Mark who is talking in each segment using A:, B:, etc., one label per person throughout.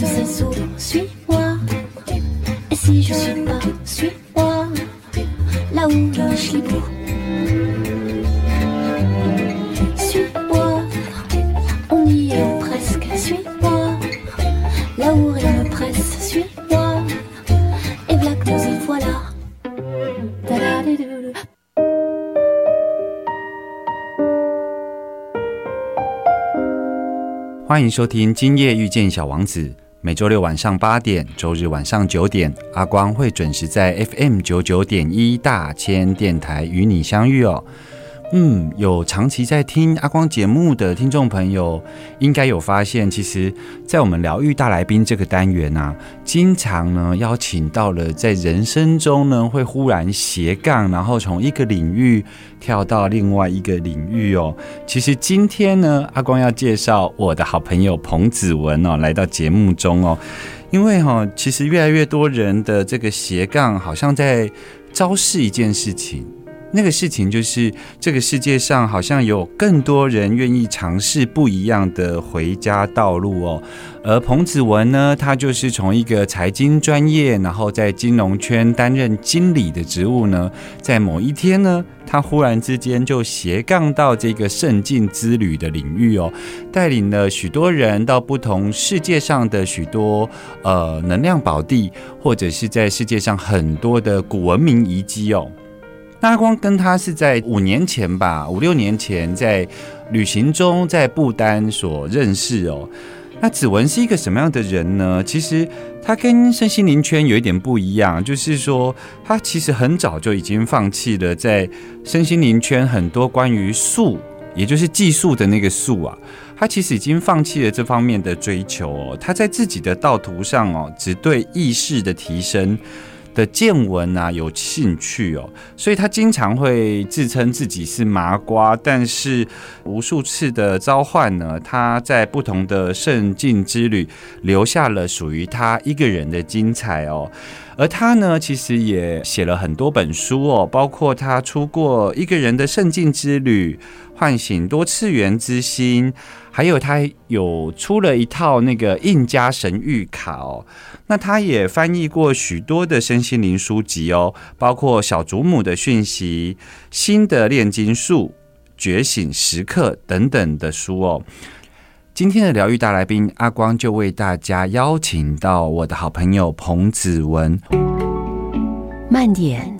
A: là où je sais souvent, suis-moi. Et si je suis pas, suis-moi, là où le chibou. Suis-moi, on y est presque, suis-moi. Là où rien ne presse, suis-moi. Et voilà que nous y voilà. Ta-da-di-dou-dou.
B: 欢迎收听《今夜遇见小王子》， 每周六晚上八点，周日晚上九点，阿光会准时在 FM 九九点一大千电台与你相遇哦。嗯，有长期在听阿光节目的听众朋友，应该有发现，其实，在我们疗愈大来宾这个单元啊，经常呢邀请到了在人生中呢会忽然斜杠，然后从一个领域跳到另外一个领域哦。其实今天呢，阿光要介绍我的好朋友彭子文哦，来到节目中哦，因为哈、其实越来越多人的这个斜杠，好像在昭示一件事情。那个事情就是，这个世界上好像有更多人愿意尝试不一样的回家道路哦。而彭子文呢，他就是从一个财经专业，然后在金融圈担任经理的职务呢，在某一天呢，他忽然之间就斜杠到这个圣境之旅的领域哦，带领了许多人到不同世界上的许多呃能量宝地，或者是在世界上很多的古文明遗迹哦。那阿光跟他是在五年前吧，五六年前在旅行中在不丹所认识哦。那子文是一个什么样的人呢？其实他跟身心灵圈有一点不一样，就是说他其实很早就已经放弃了在身心灵圈很多关于术，也就是技术的那个术啊。他其实已经放弃了这方面的追求哦，他在自己的道途上哦，只对意识的提升的见闻啊有兴趣哦，所以他经常会自称自己是麻瓜，但是无数次的召唤呢，他在不同的圣境之旅留下了属于他一个人的精彩哦。而他呢，其实也写了很多本书哦，包括他出过《一个人的圣境之旅》《唤醒多次元之心》，还有他有出了一套那个印加神谕卡哦。那他也翻译过许多的身心灵书籍哦，包括小祖母的讯息、新的炼金术、觉醒时刻等等的书哦。今天的疗愈大来宾阿光就为大家邀请到我的好朋友彭子文。
A: 慢点，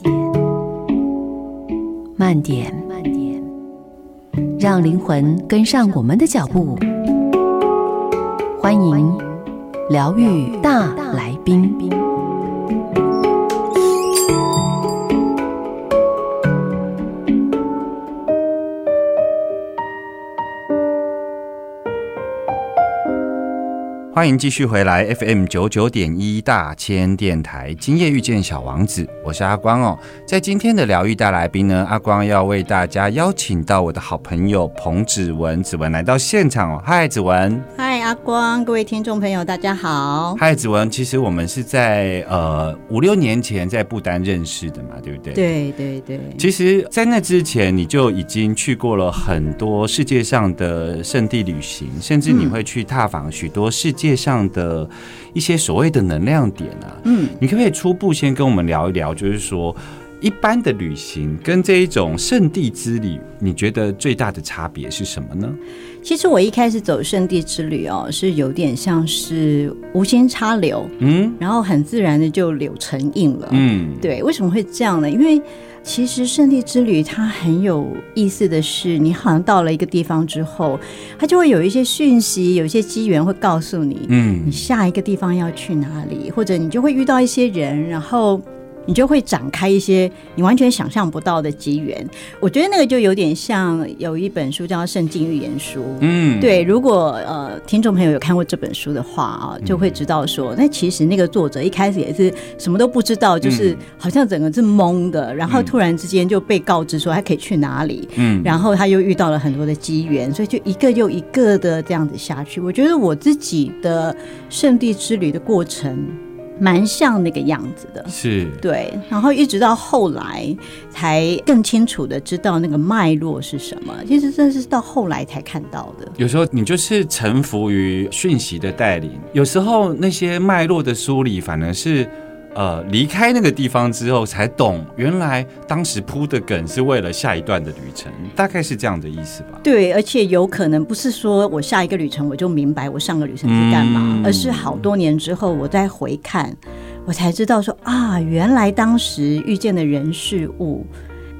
A: 慢点，慢点，让灵魂跟上我们的脚步。欢迎疗愈大来宾。
B: 欢迎继续回来 FM 九九点一大千电台，今夜遇见小王子，我是阿光哦。在今天的疗愈大来宾呢，阿光要为大家邀请到我的好朋友彭子文，子文来到现场哦。嗨，子文。
C: 嗨，阿光，各位听众朋友，大家好。
B: 嗨，子文。其实我们是在呃五六年前在不丹认识的嘛，对不对？。
C: 对对对，
B: 其实，在那之前，你就已经去过了很多世界上的圣地旅行，甚至你会去踏访许多世界上的一些所谓的能量点啊。
C: 嗯，
B: 你可不可以初步先跟我们聊一聊，就是说一般的旅行跟这一种圣地之旅，你觉得最大的差别是什么呢？
C: 其实我一开始走圣地之旅哦，是有点像是无心插柳，
B: 嗯
C: 然后很自然的就柳成荫了。
B: 嗯，
C: 对，为什么会这样呢？因为其实圣地之旅它很有意思的是，你好像到了一个地方之后，它就会有一些讯息，有一些机缘会告诉你，
B: 嗯
C: 你下一个地方要去哪里，或者你就会遇到一些人，然后你就会展开一些你完全想象不到的机缘。我觉得那个就有点像有一本书叫《圣经预言书》，
B: 嗯，
C: 对，如果呃听众朋友有看过这本书的话啊，就会知道说，那其实那个作者一开始也是什么都不知道，就是好像整个是懵的，然后突然之间就被告知说他可以去哪里，
B: 嗯，
C: 然后他又遇到了很多的机缘，所以就一个又一个的这样子下去。我觉得我自己的圣地之旅的过程蛮像那个样子的。
B: 是，
C: 对，然后一直到后来才更清楚的知道那个脉络是什么。其实真是到后来才看到的。
B: 有时候你就是臣服于讯息的带领，有时候那些脉络的梳理反而是。呃，离开那个地方之后，才懂原来当时铺的梗是为了下一段的旅程，大概是这样的意思吧。
C: 对，而且有可能不是说我下一个旅程我就明白我上个旅程是干嘛，
B: 嗯
C: 而是好多年之后我再回看，我才知道说啊，原来当时遇见的人事物，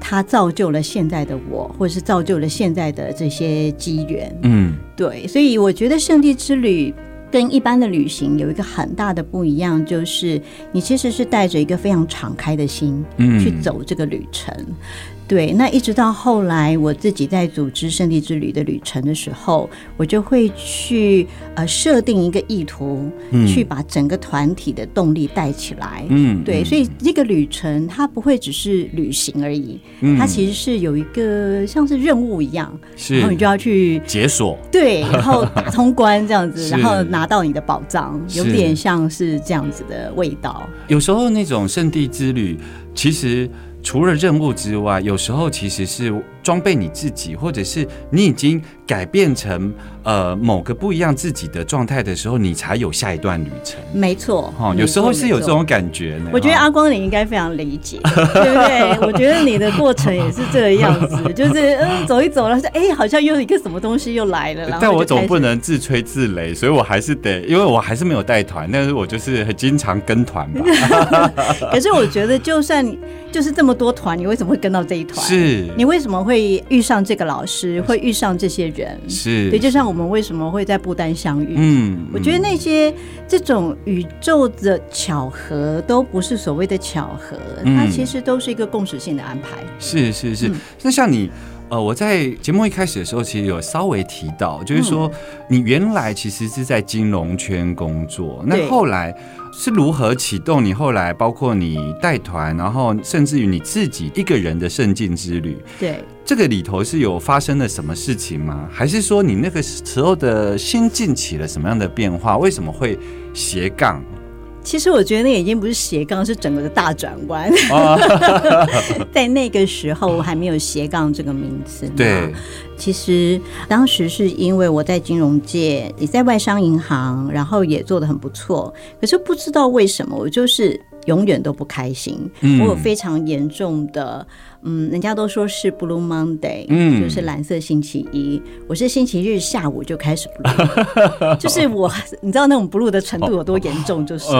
C: 它造就了现在的我，或者是造就了现在的这些机缘。
B: 嗯，
C: 对，所以我觉得圣地之旅跟一般的旅行有一个很大的不一样，就是你其实是带着一个非常敞开的心
B: 嗯
C: 去走这个旅程。对，那一直到后来我自己在组织圣地之旅的旅程的时候，我就会去呃设定一个意图，
B: 嗯
C: 去把整个团体的动力带起来。
B: 嗯
C: 对，所以这个旅程它不会只是旅行而已，
B: 嗯
C: 它其实是有一个像是任务一样，
B: 是
C: 然后你就要去
B: 解锁，
C: 对，然后打通关这样子，然后拿到你的宝藏，有点像是这样子的味道。
B: 有时候那种圣地之旅，其实除了任务之外，有时候其实是装备你自己，或者是你已经改变成呃某个不一样自己的状态的时候，你才有下一段旅程。
C: 没错，
B: 哈、
C: 没
B: 有时候是有这种感觉呢。
C: 我觉得阿光你应该非常理解，对不对？我觉得你的过程也是这个样子，就是嗯走一走，然后说哎，好像又一个什么东西又来了，然后
B: 但我总不能自吹自擂，所以我还是得，因为我还是没有带团，但是我就是很经常跟团吧。
C: 可是我觉得，就算就是这么多团，你为什么会跟到这一团？
B: 是
C: 你为什么会遇上这个老师，会遇上这些人？
B: 是，
C: 对，就像我们为什么会在不丹相遇？
B: 嗯，
C: 我觉得那些这种宇宙的巧合都不是所谓的巧合，
B: 嗯
C: 它其实都是一个共识性的安排。
B: 是是是
C: 嗯，
B: 那像你。呃，我在节目一开始的时候，其实有稍微提到，就是说
C: 嗯
B: 你原来其实是在金融圈工作，那
C: 对
B: 后来是如何启动你后来，包括你带团，然后甚至于你自己一个人的圣境之旅，
C: 对，
B: 这个里头是有发生了什么事情吗？还是说你那个时候的心境起了什么样的变化？为什么会斜杠？
C: 其实我觉得那已经不是斜杠，是整个的大转弯。
B: 啊
C: 在那个时候还没有斜杠这个名词。
B: 对，
C: 其实当时是因为我在金融界，也在外商银行，然后也做得很不错，可是不知道为什么，我就是永远都不开心。
B: 嗯
C: 我有非常严重的，嗯，人家都说是 Blue Monday，
B: 嗯
C: 就是蓝色星期一。我是星期日下午就开始 blue，就是我，你知道那种 blue 的程度有多严重就是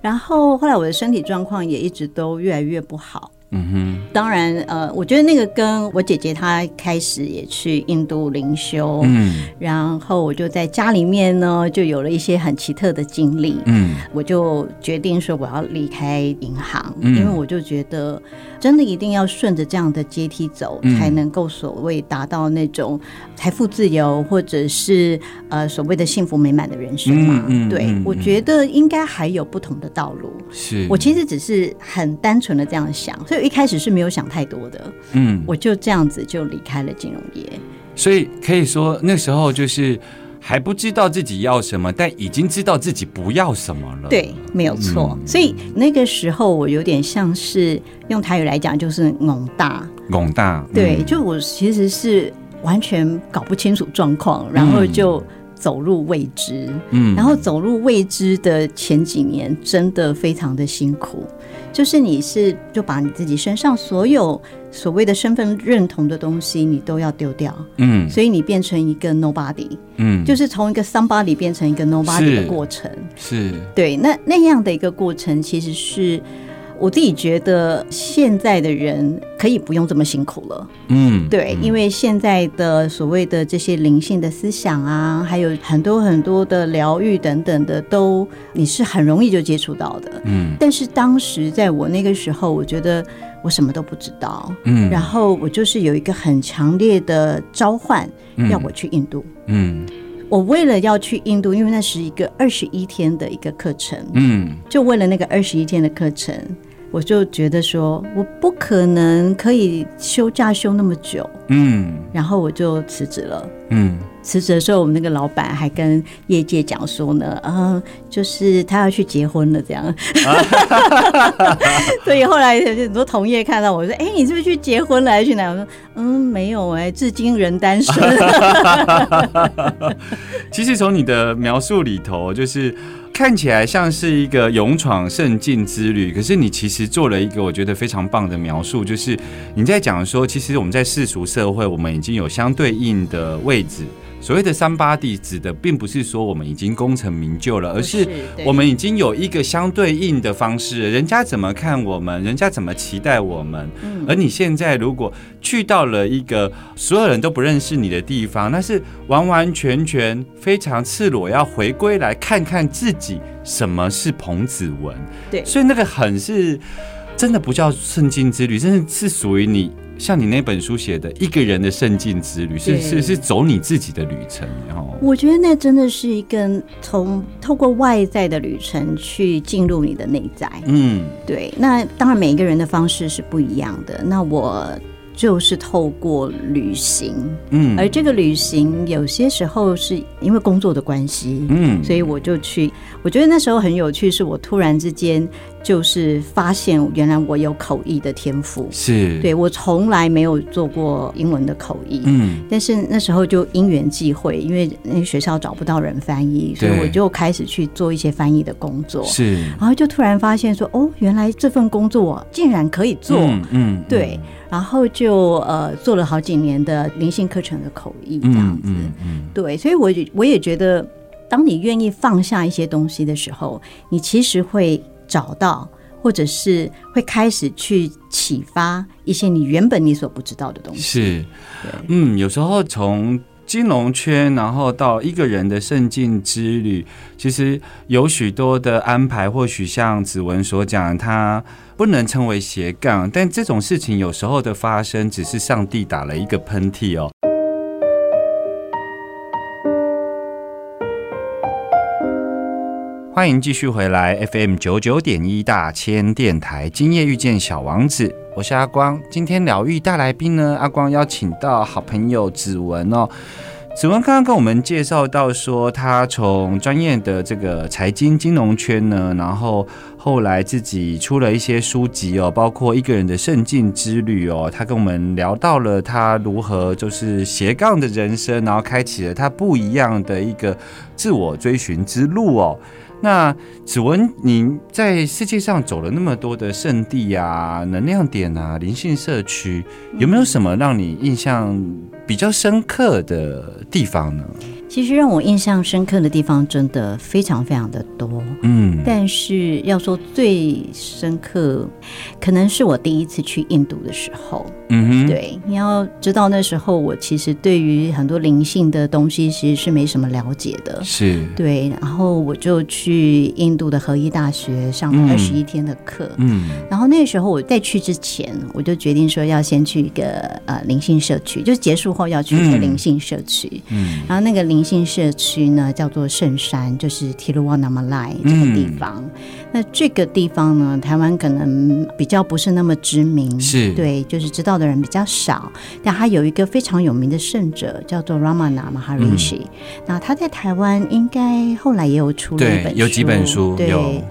C: 然后后来我的身体状况也一直都越来越不好。
B: 嗯
C: 当然，呃，我觉得那个跟我姐姐她开始也去印度灵修，
B: 嗯。
C: 然后我就在家里面呢，就有了一些很奇特的经历。
B: 嗯。
C: 我就决定说我要离开银行，
B: 嗯。
C: 因为我就觉得真的一定要顺着这样的阶梯走，
B: 嗯。
C: 才能够所谓达到那种财富自由，或者是呃所谓的幸福美满的人生嘛。对，
B: 嗯对嗯
C: 我觉得应该还有不同的道路。
B: 是
C: 我其实只是很单纯的这样想，所以一开始是没有想太多的，
B: 嗯，
C: 我就这样子就离开了金融业。
B: 所以可以说那时候就是还不知道自己要什么，但已经知道自己不要什么了。，
C: 对，没有错。
B: 嗯
C: 所以那个时候我有点像是用台语来讲，就是懵大。
B: 拱大，
C: 对，
B: 嗯
C: 就我其实是完全搞不清楚状况，然后就走入未知。
B: 嗯。
C: 然后走入未知的前几年，真的非常的辛苦。就是你是就把你自己身上所有所谓的身份认同的东西，你都要丢掉，
B: 嗯。
C: 所以你变成一个 nobody，
B: 嗯。
C: 就是从一个 somebody 变成一个 nobody 的过程。
B: 是。
C: 对，那那样的一个过程，其实是我自己觉得现在的人可以不用这么辛苦了。
B: 嗯，
C: 对，因为现在的所谓的这些灵性的思想啊，还有很多很多的疗愈等等的，都你是很容易就接触到的。
B: 嗯。
C: 但是当时在我那个时候，我觉得我什么都不知道，
B: 嗯，
C: 然后我就是有一个很强烈的召唤，要我去印度。
B: 嗯。
C: 我为了要去印度，因为那是一个二十一天的一个课程，
B: 嗯。
C: 就为了那个二十一天的课程，我就觉得说我不可能可以休假休那么久，
B: 嗯
C: 然后我就辞职了。
B: 嗯
C: 辞职的时候，我们那个老板还跟业界讲说呢，嗯、就是他要去结婚了，这样。所以后来很多同业看到我说：“哎、你是不是去结婚了？还是去哪？”我说：“嗯，没有哎、至今仍单身。
B: 其实从你的描述里头，就是看起来像是一个勇闯圣境之旅，可是你其实做了一个我觉得非常棒的描述，就是你在讲说，其实我们在世俗社会，我们已经有相对应的位置。所谓的三八地指的，并不是说我们已经功成名就了，而是我们已经有一个相对应的方式，人家怎么看我们，人家怎么期待我们。而你现在如果去到了一个所有人都不认识你的地方，那是完完全全非常赤裸，要回归来看看自己什么是彭子文。
C: 对
B: 所以那个很是真的不叫圣经之旅，真的是属于你。像你那本书写的一个人的圣境之旅，是
C: 对
B: 是是走你自己的旅程，然后
C: 我觉得那真的是一个从透过外在的旅程去进入你的内在。
B: 嗯
C: 对，那当然每一个人的方式是不一样的。那我就是透过旅行，
B: 嗯
C: 而这个旅行有些时候是因为工作的关系，
B: 嗯
C: 所以我就去。我觉得那时候很有趣，是我突然之间就是发现，原来我有口译的天赋。
B: 是
C: 对我从来没有做过英文的口译，
B: 嗯
C: 但是那时候就因缘际会，因为那个学校找不到人翻译，所以我就开始去做一些翻译的工作。
B: 是
C: 然后就突然发现说，哦，原来这份工作我竟然可以做。
B: 嗯嗯
C: 对，然后就呃做了好几年的灵性课程的口译，这样子。
B: 嗯嗯
C: 对，所以我也我也觉得，当你愿意放下一些东西的时候，你其实会找到，或者是会开始去启发一些你原本你所不知道的东西。
B: 是，嗯，有时候从金融圈，然后到一个人的圣境之旅，其实有许多的安排。或许像子文所讲，它不能称为斜杠，但这种事情有时候的发生，只是上帝打了一个喷嚏哦。欢迎继续回来 FM 九九点一大千电台，今夜遇见小王子，我是阿光。今天疗愈大来宾呢，阿光邀请到好朋友子文哦。子文刚刚跟我们介绍到说，他从专业的这个财经金融圈呢，然后后来自己出了一些书籍哦，包括一个人的圣境之旅哦，他跟我们聊到了他如何就是斜杠的人生，然后开启了他不一样的一个自我追寻之路哦。那子文，你在世界上走了那么多的圣地啊、能量点啊、灵性社区，有没有什么让你印象比较深刻的地方呢？
C: 其实让我印象深刻的地方真的非常非常的多，
B: 嗯，
C: 但是要说最深刻，可能是我第一次去印度的时候。
B: 嗯哼，，
C: 对，你要知道那时候我其实对于很多灵性的东西其实是没什么了解的。
B: 是，
C: 对，然后我就去印度的合一大学上
B: 了
C: 二十一天的课。
B: 嗯
C: 然后那时候我在去之前，我就决定说要先去一个呃灵性社区，就是结束后要去一个
B: 嗯
C: 灵性社区。
B: 嗯
C: 然后那个灵性社区呢叫做圣山，就是提鲁瓦纳马赖这个地方。那这个地方呢，台湾可能比较不是那么知名，
B: 是
C: 对，就是知道的人比较少。但他有一个非常有名的圣者叫做 Ramana Maharishi，、那他在台湾应该后来也有出了一本书，
B: 有几本书
C: 对。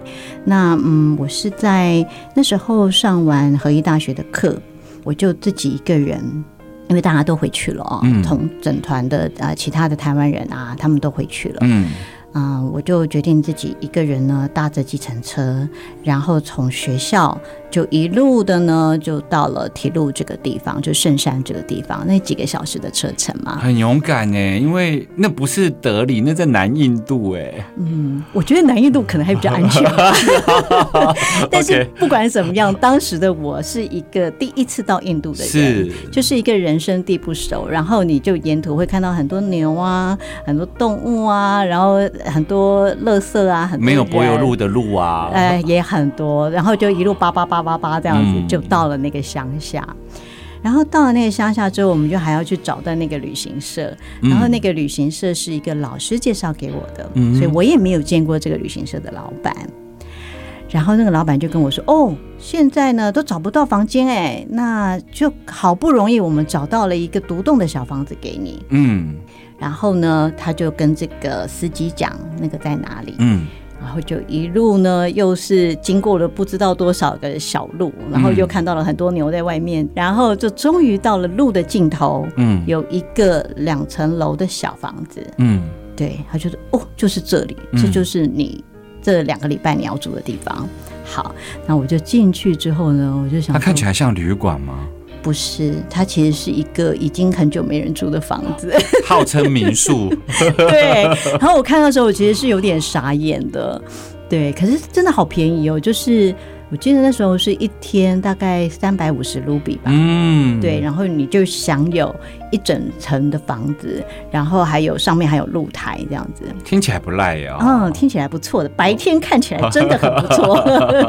C: 那嗯，我是在那时候上完合一大学的课，我就自己一个人。因为大家都回去了哦，
B: 嗯
C: 同整团的呃其他的台湾人啊，他们都回去了。
B: 嗯
C: 嗯、我就决定自己一个人呢搭着计程车，然后从学校就一路的呢就到了铁路这个地方，就圣山这个地方，那几个小时的车程嘛。
B: 很勇敢哎，因为那不是德里，那在南印度哎。
C: 嗯，我觉得南印度可能还比较安全。但是不管怎么样，当时的我是一个第一次到印度的人，
B: 是
C: 就是一个人生地不熟，然后你就沿途会看到很多牛啊，很多动物啊，然后很多垃圾啊，很多
B: 没有柏油路的路啊，
C: 呃，也很多，然后就一路叭叭叭叭叭这样子，
B: 嗯
C: 就到了那个乡下。然后到了那个乡下之后，我们就还要去找到那个旅行社，然后那个旅行社是一个老师介绍给我的，
B: 嗯
C: 所以我也没有见过这个旅行社的老板。然后那个老板就跟我说：“哦，现在呢都找不到房间哎，那就好不容易我们找到了一个独栋的小房子给你。
B: 嗯
C: 然后呢，他就跟这个司机讲那个在哪里，
B: 嗯，
C: 然后就一路呢，又是经过了不知道多少个小路，然后又看到了很多牛在外面，然后就终于到了路的尽头，
B: 嗯。
C: 有一个两层楼的小房子。
B: 嗯，
C: 对，他就说哦，就是这里，
B: 嗯。
C: 这就是你这两个礼拜你要住的地方。好，那我就进去之后呢，我就想说，
B: 它看起来像旅馆吗？
C: 不是，它其实是一个已经很久没人住的房子。
B: 号称民宿，
C: 对，然后我看到的时候，我其实是有点傻眼的。对，可是真的好便宜哦，就是我记得那时候是一天大概三百五十卢比吧。
B: 嗯，
C: 对，然后你就享有一整层的房子，然后还有上面还有露台这样子，
B: 听起来不赖呀。
C: 嗯，听起来不错的，白天看起来真的很不错。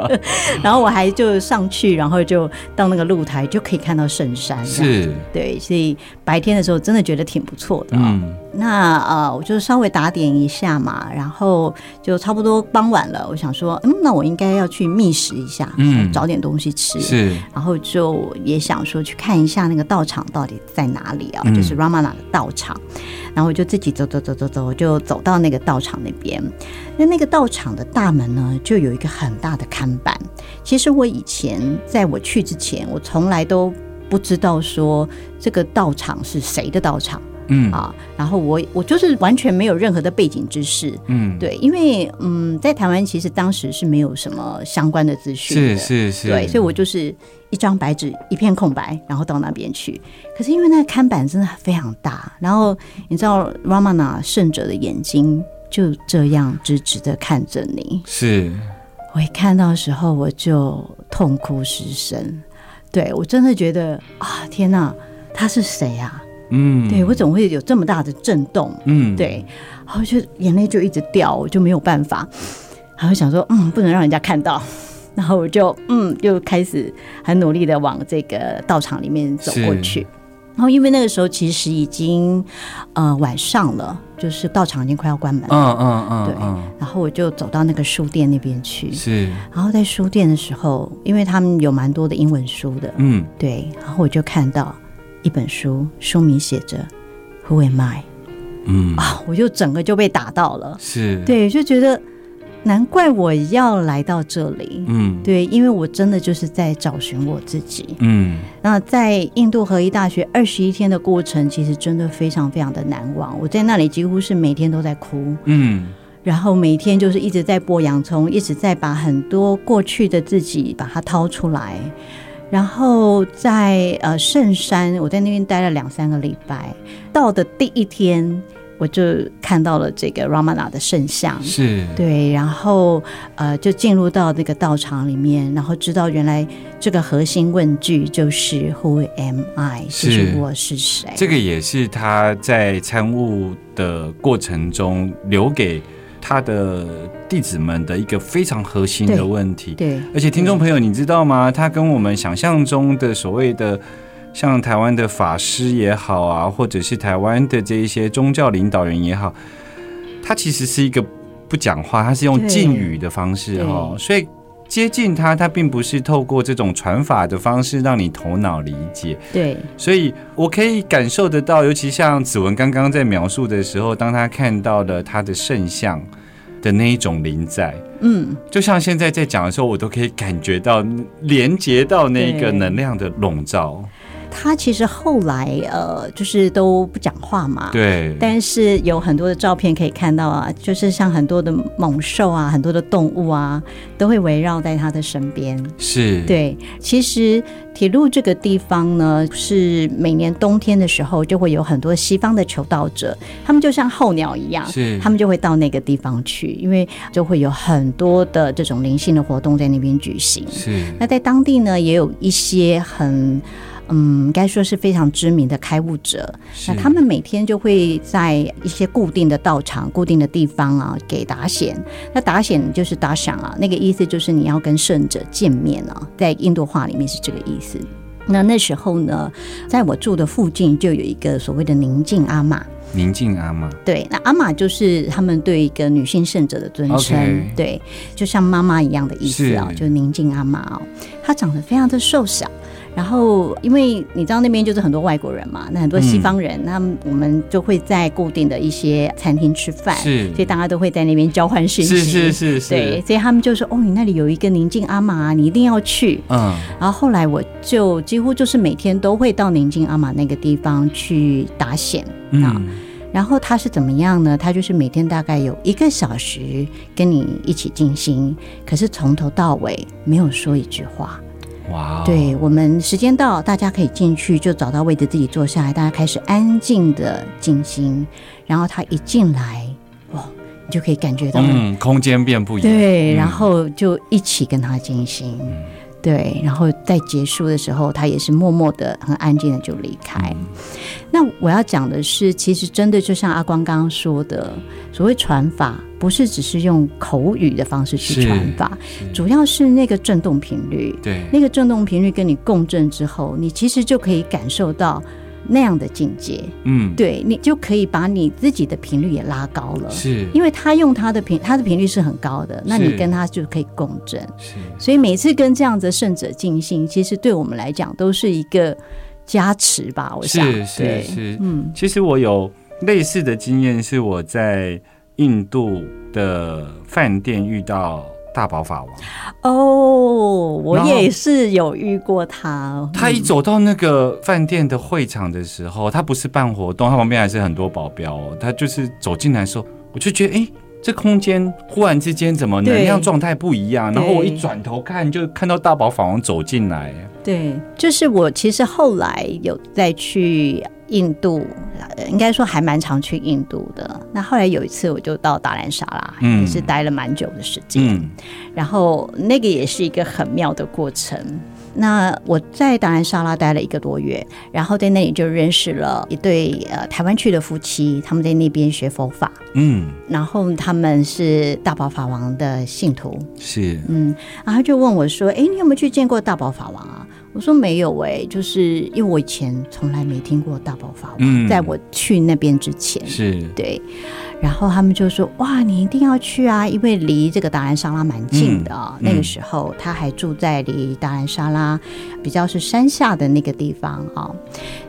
C: 然后我还就上去，然后就到那个露台，就可以看到圣山。
B: 是，
C: 对，所以白天的时候真的觉得挺不错的、哦。
B: 嗯
C: 那呃，我就稍微打点一下嘛，然后就差不多傍晚了。我想说，嗯，那我应该要去觅食一下，
B: 嗯
C: 找点东西吃。
B: 是，
C: 然后就也想说去看一下那个道场到底在哪里啊，
B: 嗯
C: 就是 Ramana 的道场。然后我就自己走走走走走，就走到那个道场那边。那那个道场的大门呢，就有一个很大的看板。其实我以前在我去之前，我从来都不知道说这个道场是谁的道场。
B: 嗯。
C: 啊，然后我我就是完全没有任何的背景知识，
B: 嗯，
C: 对，因为嗯，在台湾其实当时是没有什么相关的资讯
B: 是
C: 的，
B: 是是，
C: 对，所以我就是一张白纸一片空白，然后到那边去。可是因为那个看板真的非常大，然后你知道 Ramana 圣者的眼睛就这样直直的看着你，
B: 是。
C: 我一看到的时候我就痛哭失声，对我真的觉得啊，天哪，他是谁啊？
B: 嗯，
C: 对我怎么会有这么大的震动？
B: 嗯，
C: 对，然后就眼泪就一直掉，我就没有办法，然后想说，嗯，不能让人家看到，然后我就嗯，就开始很努力的往这个道场里面走过去。然后因为那个时候其实已经呃晚上了，就是道场已经快要关门了，
B: 嗯嗯嗯
C: 对
B: 嗯，
C: 然后我就走到那个书店那边去。
B: 是，
C: 然后在书店的时候，因为他们有蛮多的英文书的，
B: 嗯。
C: 对，然后我就看到一本书，书名写着 “Who am I”，
B: 嗯，
C: 啊，我就整个就被打到了。
B: 是，，
C: 对，就觉得难怪我要来到这里。
B: 嗯
C: 对，因为我真的就是在找寻我自己。
B: 嗯
C: 那在印度合一大学二十一天的过程，其实真的非常非常的难忘。我在那里几乎是每天都在哭，
B: 嗯
C: 然后每天就是一直在剥洋葱，一直在把很多过去的自己把它掏出来。然后在呃圣山，我在那边待了两三个礼拜，到的第一天我就看到了这个 Ramana 的圣像，
B: 是，
C: 对，然后呃就进入到那个道场里面，然后知道原来这个核心问句就是 Who am I？就是
B: 是
C: 我是谁？
B: 这个也是他在参悟的过程中留给他的弟子们的一个非常核心的问题。
C: 对，
B: 而且听众朋友，你知道吗？他跟我们想象中的所谓的像台湾的法师也好啊，或者是台湾的这一些宗教领导人也好，他其实是一个不讲话，他是用
C: 对
B: 敬语的方式哈、所以。接近他，他并不是透过这种传法的方式让你头脑理解，
C: 对，
B: 所以我可以感受得到，尤其像子文刚刚在描述的时候，当他看到了他的圣像的那一种灵在，
C: 嗯，
B: 就像现在在讲的时候，我都可以感觉到连接到那个能量的笼罩。
C: 他其实后来呃，就是都不讲话嘛。
B: 对，
C: 但是有很多的照片可以看到啊，就是像很多的猛兽啊，很多的动物啊，都会围绕在他的身边。
B: 是，
C: 对，其实铁路这个地方呢，是每年冬天的时候就会有很多西方的求道者，他们就像候鸟一样，
B: 是
C: 他们就会到那个地方去，因为就会有很多的这种灵性的活动在那边举行。
B: 是，
C: 那在当地呢，也有一些很。嗯，该说是非常知名的开悟者。那他们每天就会在一些固定的道场、固定的地方啊，给打显。那打显就是打赏啊，那个意思就是你要跟圣者见面啊，在印度话里面是这个意思。那那时候呢，在我住的附近就有一个所谓的宁静阿玛。
B: 宁静阿玛，
C: 对，那阿玛就是他们对一个女性圣者的尊称对，就像妈妈一样的意思啊，
B: 是
C: 就是宁静阿玛哦。她长得非常的瘦小，然后因为你知道那边就是很多外国人嘛，那很多西方人，那我们就会在固定的一些餐厅吃饭，
B: 是。
C: 所以大家都会在那边交换讯息，
B: 是是是是，
C: 对，，所以他们就说哦，你那里有一个宁静阿玛，你一定要去。
B: 嗯，
C: 然后后来我就几乎就是每天都会到宁静阿玛那个地方去打险啊。
B: 嗯，
C: 然后他是怎么样呢？他就是每天大概有一个小时跟你一起静心，可是从头到尾没有说一句话。
B: 哇哦，
C: 对我们时间到，大家可以进去就找到位置自己坐下来，大家开始安静的静心。然后他一进来，哇，你就可以感觉到
B: 嗯，空间变不一样，
C: 对，
B: 嗯
C: 然后就一起跟他静心，对，然后在结束的时候，他也是默默的、很安静的就离开。
B: 嗯。
C: 那我要讲的是，其实真的就像阿光刚刚说的，所谓传法，不是只是用口语的方式去传法，主要是那个震动频率，
B: 对，
C: 那个震动频率跟你共振之后，你其实就可以感受到那样的境界，
B: 嗯，
C: 对你就可以把你自己的频率也拉高了。
B: 是，
C: 因为他用他的频，他的频率是很高的，那你跟他就可以共振。
B: 是，
C: 所以每次跟这样子的圣者尽兴，其实对我们来讲都是一个加持吧。我想，
B: 是是
C: 对。
B: 是，
C: 嗯，
B: 其实我有类似的经验，是我在印度的饭店遇到大宝法王，
C: 哦，我也是有遇过他，
B: 他一走到那个饭店的会场的时候，他不是办活动，他旁边还是很多保镖哦。他就是走进来的时候，我就觉得，哎、这空间忽然之间怎么能量状态不一样？然后我一转头看，就看到大宝法王走进来。
C: 对，就是我其实后来有再去印度，呃应该说还蛮常去印度的。那后来有一次我就到达兰萨拉，
B: 嗯
C: 也是待了蛮久的时间。
B: 嗯，
C: 然后那个也是一个很妙的过程。那我在达兰萨拉待了一个多月，然后在那里就认识了一对呃台湾去的夫妻，他们在那边学佛法，
B: 嗯，
C: 然后他们是大宝法王的信徒，
B: 是，
C: 嗯，然后他就问我说：“哎，你有没有去见过大宝法王啊？”我说：“没有哎、就是因为我以前从来没听过大宝法王，
B: 嗯
C: 在我去那边之前，
B: 是，
C: 对，然后他们就说：“哇，你一定要去啊，因为离这个达兰沙拉蛮近的啊、
B: 嗯
C: 那个时候他还住在离达兰沙拉比较是山下的那个地方啊、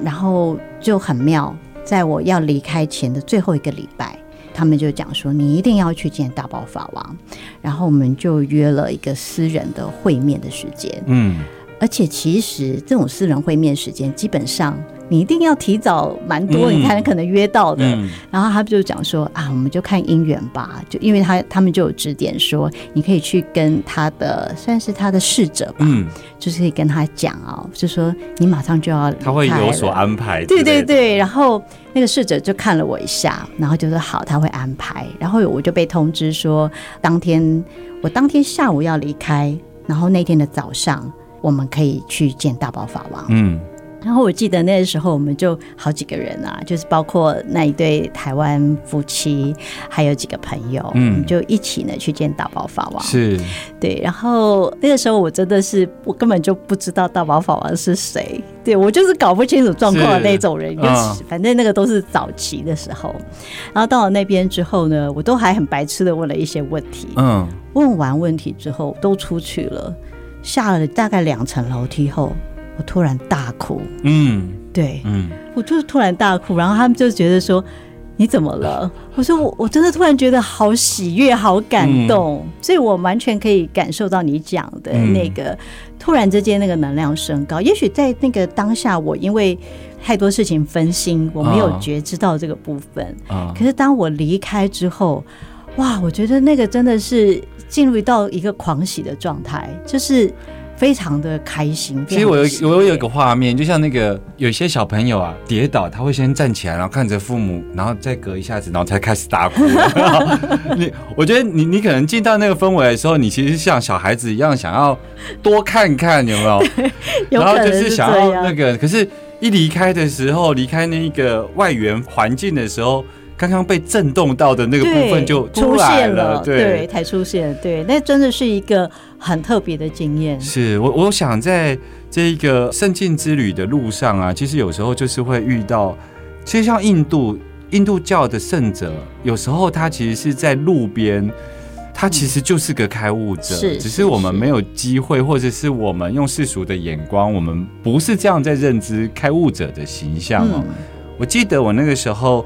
C: 然后就很妙，在我要离开前的最后一个礼拜。”他们就讲说，你一定要去见大宝法王，然后我们就约了一个私人的会面的时间。
B: 嗯，
C: 而且其实这种私人会面时间，基本上你一定要提早蛮多，
B: 嗯
C: 你才能可能约到的。
B: 嗯，
C: 然后他们就讲说啊，我们就看姻缘吧，就因为他他们就有指点说，你可以去跟他的算是他的侍者吧，
B: 嗯，
C: 就是可以跟他讲哦，就说你马上就要离
B: 他会有所安排。
C: 对对，对，然后那个侍者就看了我一下，然后就说好，他会安排。然后我就被通知说，当天我当天下午要离开，然后那天的早上我们可以去见大宝法王。
B: 嗯，
C: 然后我记得那个时候我们就好几个人啊，就是包括那一对台湾夫妻，还有几个朋友，
B: 嗯。
C: 就一起呢去见大宝法王。
B: 是，
C: 对，然后那个时候我真的是我根本就不知道大宝法王是谁，对我就是搞不清楚状况的那种人，
B: 是。
C: 就是
B: 嗯。
C: 反正那个都是早期的时候。然后到了那边之后呢，我都还很白痴的问了一些问题，
B: 嗯，
C: 问完问题之后都出去了，下了大概两层楼梯后，我突然大哭，
B: 嗯，
C: 对
B: 嗯，
C: 我就是突然大哭，然后他们就觉得说。你怎么了？”我说：“我我真的突然觉得好喜悦，好感动。所以我完全可以感受到你讲的
B: 嗯
C: 那个、突然之间那个能量升高。也许在那个当下，我因为太多事情分心，我没有
B: 啊
C: 觉知到这个部分。
B: 啊
C: 可是当我离开之后，哇，我觉得那个真的是进入到一个狂喜的状态，就是非常的开心。
B: 其实我有我有一个画面，就像那个有些小朋友啊跌倒，他会先站起来，然后看着父母，然后再隔一下子，然后才开始大哭。你我觉得你你可能进到那个氛围的时候，你其实像小孩子一样，想要多看看有没有，
C: 有
B: 然后就
C: 是
B: 是想要那个，可是一离开的时候，离开那个外缘环境的时候，刚刚被震动到的那个部分就
C: 出
B: 来
C: 现了，
B: 对。
C: 才出现，对，那真的是一个很特别的经验。
B: 是我，我想在这一个圣境之旅的路上啊，其实有时候就是会遇到，其实像印度印度教的圣者，有时候他其实是在路边，他其实就是个开悟者，
C: 是
B: 只是我们没有机会，或者是我们用世俗的眼光，我们不是这样在认知开悟者的形象哦。
C: 嗯
B: 我记得我那个时候，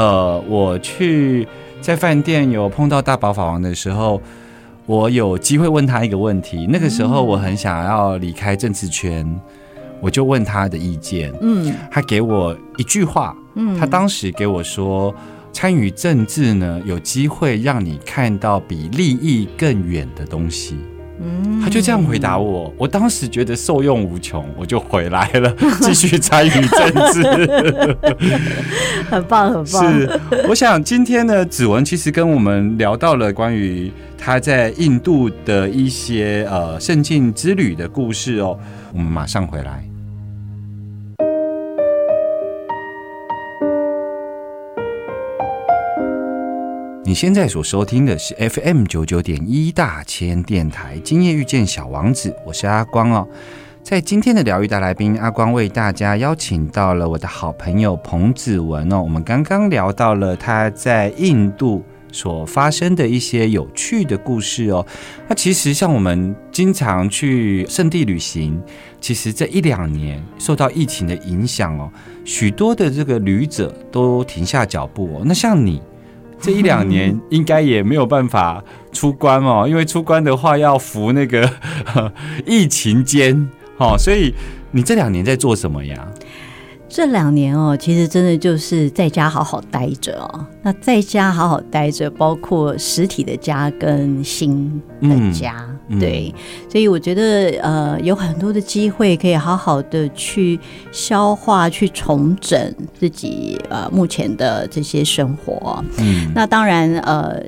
B: 呃，我去在饭店有碰到大宝法王的时候，我有机会问他一个问题。那个时候我很想要离开政治圈，我就问他的意见。
C: 嗯
B: 他给我一句话，
C: 嗯
B: 他当时给我说。参与政治呢，有机会让你看到比利益更远的东西。
C: 嗯
B: 他就这样回答我，我当时觉得受用无穷，我就回来了，继续参与政治。
C: 很棒，很棒。
B: 是，我想今天呢，子文其实跟我们聊到了关于他在印度的一些呃圣境之旅的故事哦。我们马上回来。你现在所收听的是 FM 九九点一大千电台，今夜遇见小王子，我是阿光哦。在今天的疗愈大来宾，阿光为大家邀请到了我的好朋友彭子文哦。我们刚刚聊到了他在印度所发生的一些有趣的故事哦。那其实像我们经常去圣地旅行，其实这一两年受到疫情的影响哦，许多的这个旅者都停下脚步哦。那像你。这一两年 应该也没有办法出关哦，因为出关的话要服那个 疫情间哦，所以你这两年在做什么呀？
C: 这两年哦，其实真的就是在家好好待着哦。那在家好好待着，包括实体的家跟心的家，
B: 嗯
C: 对。所以我觉得呃，有很多的机会可以好好的去消化、去重整自己呃目前的这些生活。
B: 嗯，
C: 那当然呃。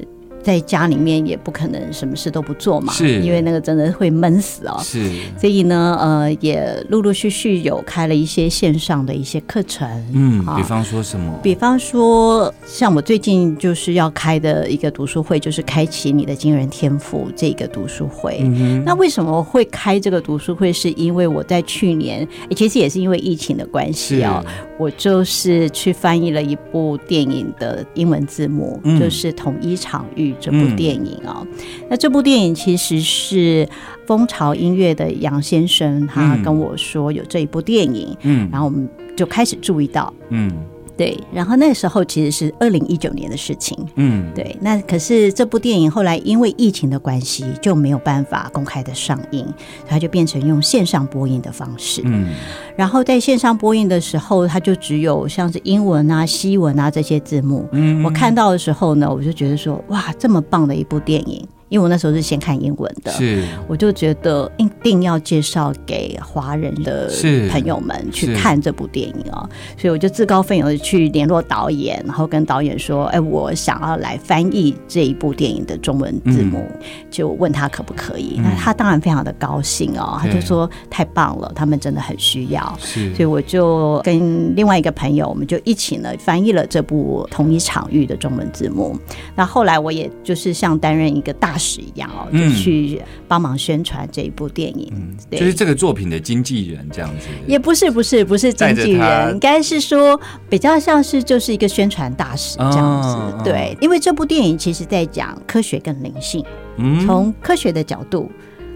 C: 在家里面也不可能什么事都不做嘛，
B: 是
C: 因为那个真的会闷死哦。
B: 是
C: 所以呢，呃，也陆陆续续有开了一些线上的一些课程，
B: 嗯，
C: 啊
B: 比方说什么？
C: 比方说，像我最近就是要开的一个读书会，就是开启你的惊人天赋这个读书会。
B: 嗯，
C: 那为什么会开这个读书会？是因为我在去年，诶其实也是因为疫情的关系
B: 是
C: 哦，我就是去翻译了一部电影的英文字幕，
B: 嗯
C: 就是《统一场域》这部电影哦。那这部电影其实是蜂巢音乐的杨先生他
B: 嗯
C: 跟我说有这一部电影，
B: 嗯
C: 然后我们就开始注意到。
B: 嗯
C: 对，然后那时候其实是二零一九年的事情。
B: 嗯，
C: 对，那可是这部电影后来因为疫情的关系就没有办法公开的上映，它就变成用线上播映的方式。
B: 嗯
C: 然后在线上播映的时候，它就只有像是英文啊、西文啊这些字幕。
B: 嗯
C: 我看到的时候呢，我就觉得说，哇，这么棒的一部电影！因为我那时候是先看英文的，
B: 是。
C: 我就觉得一定要介绍给华人的朋友们去看这部电影哦，所以我就自告奋勇的去联络导演，然后跟导演说：“哎，我想要来翻译这一部电影的中文字幕，就问他可不可以。那他当然非常的高兴哦，他就说太棒了，他们真的很需要。
B: 是。
C: 所以我就跟另外一个朋友，我们就一起呢翻译了这部同一场域的中文字幕。那后来我也就是像担任一个大使一样哦，
B: 嗯
C: 就去帮忙宣传这一部电影。对，
B: 就是这个作品的经纪人这样子。
C: 也不是不是不是经纪人，应该是说比较像是就是一个宣传大使这样子。对，因为这部电影其实在讲科学跟灵性，
B: 嗯
C: 从科学的角度。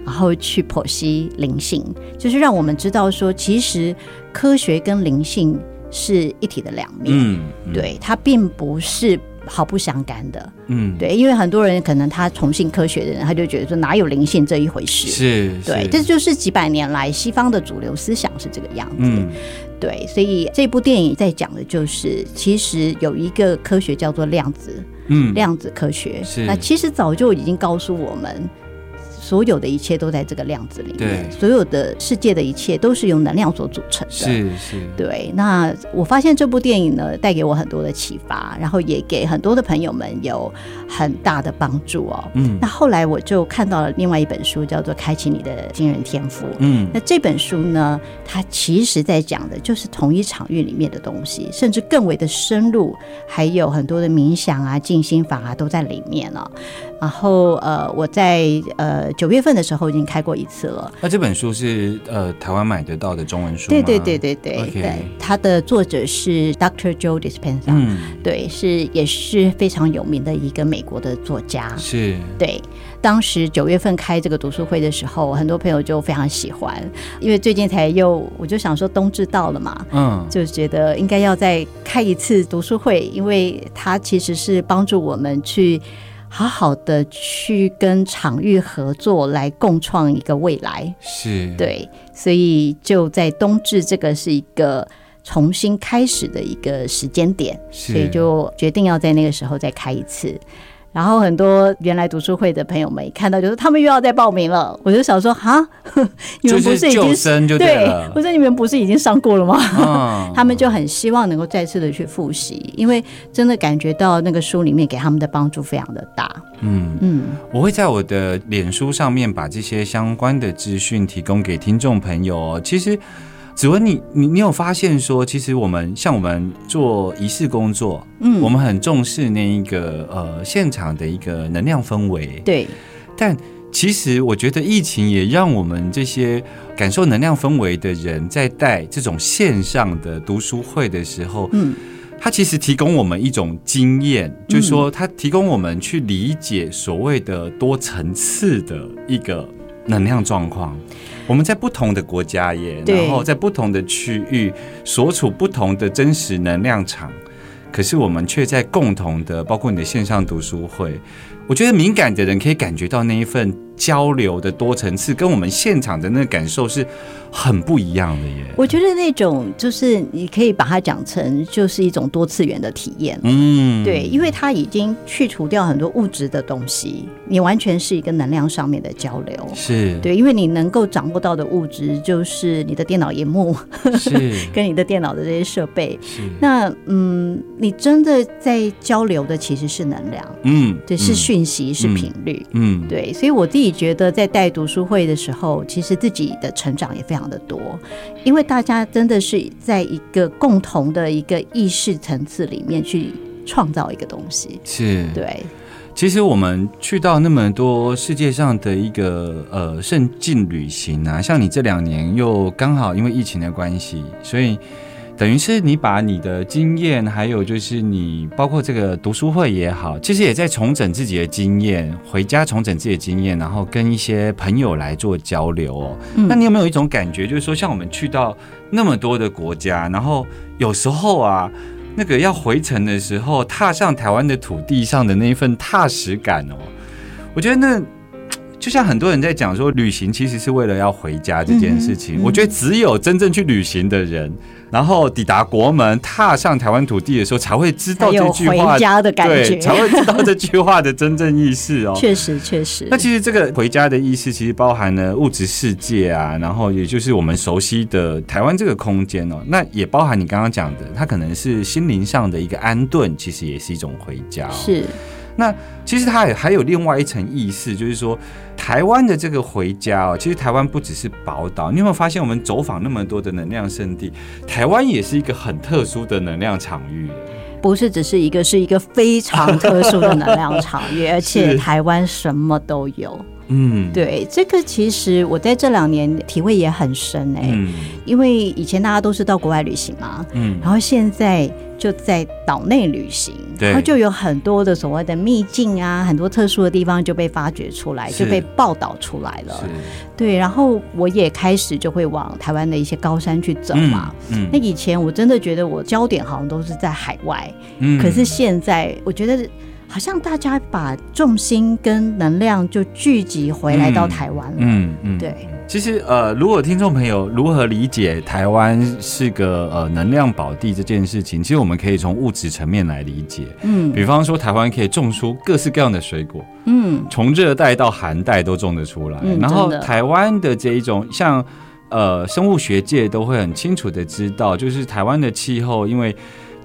C: 然后去剖析灵性，就是让我们知道说，其实科学跟灵性是一体的两面，
B: 嗯，嗯，
C: 对，它并不是毫不相干的。
B: 嗯，
C: 对，因为很多人可能他崇信科学的人，他就觉得说哪有灵性这一回事。
B: 是，
C: 对，这就是几百年来西方的主流思想是这个样子。
B: 嗯
C: 对，所以这部电影在讲的就是，其实有一个科学叫做量子，
B: 嗯，
C: 量子科学。
B: 是
C: 那其实早就已经告诉我们，所有的一切都在这个量子里面，所有的世界的一切都是由能量所组成的。
B: 是是，
C: 对，那我发现这部电影呢，带给我很多的启发，然后也给很多的朋友们有很大的帮助哦。
B: 嗯
C: 那后来我就看到了另外一本书，叫做《开启你的惊人天赋》。
B: 嗯
C: 那这本书呢，它其实在讲的就是同一场域里面的东西，甚至更为的深入，还有很多的冥想啊、静心法啊都在里面了、然后呃，我在呃九月份的时候已经开过一次了。
B: 那这本书是呃台湾买得到的中文书？
C: 对对对对对
B: OK
C: 对，它的作者是 Dr. Joe Dispenza，、
B: 嗯，
C: 对，是也是非常有名的一个美国的作家。
B: 是，
C: 对，当时九月份开这个读书会的时候，很多朋友就非常喜欢，因为最近才又我就想说冬至到了嘛，
B: 嗯，
C: 就觉得应该要再开一次读书会，因为它其实是帮助我们去好好的去跟场域合作，来共创一个未来。
B: 是，，
C: 对，所以就在冬至这个是一个重新开始的一个时间点，所以就决定要在那个时候再开一次。然后很多原来读书会的朋友们一看到，就是他们又要再报名了。我就想说，哈，你们不
B: 是
C: 已经
B: 救生就
C: 对
B: 了，
C: 我说你们不是已经上过了吗？
B: 嗯
C: 他们就很希望能够再次的去复习，因为真的感觉到那个书里面给他们的帮助非常的大。
B: 嗯。
C: 嗯，
B: 我会在我的脸书上面把这些相关的资讯提供给听众朋友哦。其实，子文你，你你有发现说，其实我们像我们做仪式工作，
C: 嗯。
B: 我们很重视那一个呃现场的一个能量氛围，
C: 对，
B: 但其实我觉得疫情也让我们这些感受能量氛围的人，在带这种线上的读书会的时候，
C: 嗯，
B: 它其实提供我们一种经验，就是说它提供我们去理解所谓的多层次的一个能量状况。我们在不同的国家耶，然后在不同的区域所处不同的真实能量场，可是我们却在共同的，包括你的线上读书会，我觉得敏感的人可以感觉到那一份交流的多层次，跟我们现场的那个感受是很不一样的耶。
C: 我觉得那种就是你可以把它讲成就是一种多次元的体验。
B: 嗯，
C: 对，因为它已经去除掉很多物质的东西，你完全是一个能量上面的交流。
B: 是，
C: 对，因为你能够掌握到的物质就是你的电脑荧幕
B: 是
C: 跟你的电脑的这些设备。
B: 是，
C: 那嗯，你真的在交流的其实是能量，
B: 嗯，
C: 对，是
B: 嗯
C: 讯息，是
B: 嗯
C: 频率。
B: 嗯，
C: 对，所以我自己觉得在带读书会的时候，其实自己的成长也非常的多，因为大家真的是在一个共同的一个意识层次里面去创造一个东西。
B: 是，
C: 对，
B: 其实我们去到那么多世界上的一个呃圣境旅行啊，像你这两年又刚好因为疫情的关系，所以等于是你把你的经验，还有就是你包括这个读书会也好，其实也在重整自己的经验，回家重整自己的经验，然后跟一些朋友来做交流哦。
C: 嗯
B: 那你有没有一种感觉，就是说像我们去到那么多的国家，然后有时候啊。那个要回程的时候，踏上台湾的土地上的那一份踏实感哦，我觉得那就像很多人在讲说，旅行其实是为了要回家这件事情。
C: 嗯嗯
B: 我觉得只有真正去旅行的人，然后抵达国门、踏上台湾土地的时候，才会知道这句话
C: 的感
B: 对，
C: 觉
B: 才会知道这句话的真正意思哦。
C: 确实确实。
B: 那其实这个回家的意思，其实包含了物质世界啊，然后也就是我们熟悉的台湾这个空间哦。那也包含你刚刚讲的，它可能是心灵上的一个安顿，其实也是一种回家、哦。
C: 是，
B: 那其实它也还有另外一层意思，就是说台湾的这个回家哦，其实台湾不只是宝岛，你有没有发现我们走访那么多的能量圣地，台湾也是一个很特殊的能量场域。
C: 不是只是一个，是一个非常特殊的能量场域，而且台湾什么都有。
B: 嗯，，
C: 对，这个其实我在这两年体会也很深哎、
B: 嗯。
C: 因为以前大家都是到国外旅行嘛，
B: 嗯。
C: 然后现在就在岛内旅行，
B: 对。
C: 然后就有很多的所谓的秘境啊，很多特殊的地方就被发掘出来，就被报道出来了。对，然后我也开始就会往台湾的一些高山去走嘛。
B: 嗯。
C: 那以前我真的觉得我焦点好像都是在海外，
B: 嗯。
C: 可是现在我觉得好像大家把重心跟能量就聚集回来到台湾了。
B: 嗯嗯，
C: 对。
B: 其实呃，如果听众朋友如何理解台湾是个呃能量宝地这件事情，其实我们可以从物质层面来理解。
C: 嗯
B: 比方说，台湾可以种出各式各样的水果，
C: 嗯
B: 从热带到寒带都种得出来。
C: 嗯
B: 然后台湾的这一种像呃生物学界都会很清楚的知道，就是台湾的气候，因为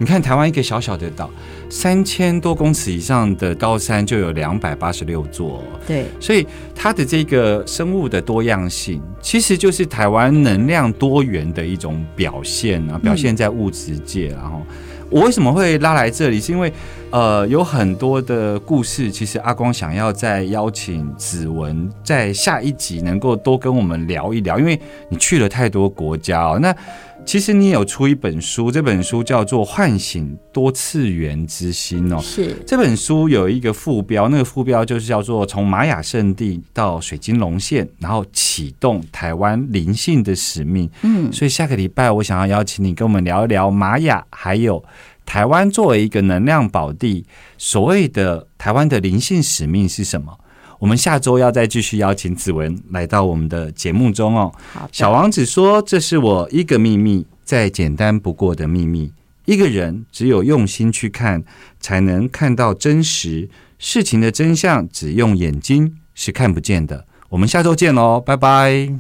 B: 你看台湾一个小小的岛，三千多公尺以上的高山就有两百八十六座哦、
C: 对，
B: 所以它的这个生物的多样性，其实就是台湾能量多元的一种表现啊，表现在物质界。然后，我为什么会拉来这里，是因为呃，有很多的故事，其实阿光想要再邀请子文在下一集能够多跟我们聊一聊，因为你去了太多国家哦，那。其实你有出一本书，这本书叫做《唤醒多次元之心》哦。
C: 是
B: 这本书有一个副标，那个副标就是叫做“从玛雅圣地到水晶龙线，然后启动台湾灵性的使命”。
C: 嗯
B: 所以下个礼拜我想要邀请你跟我们聊一聊玛雅，还有台湾作为一个能量宝地，所谓的台湾的灵性使命是什么？我们下周要再继续邀请子文来到我们的节目中哦。
C: 好
B: 小王子说：“这是我一个秘密，再简单不过的秘密。一个人只有用心去看，才能看到真实事情的真相。只用眼睛是看不见的。”我们下周见喽，拜拜。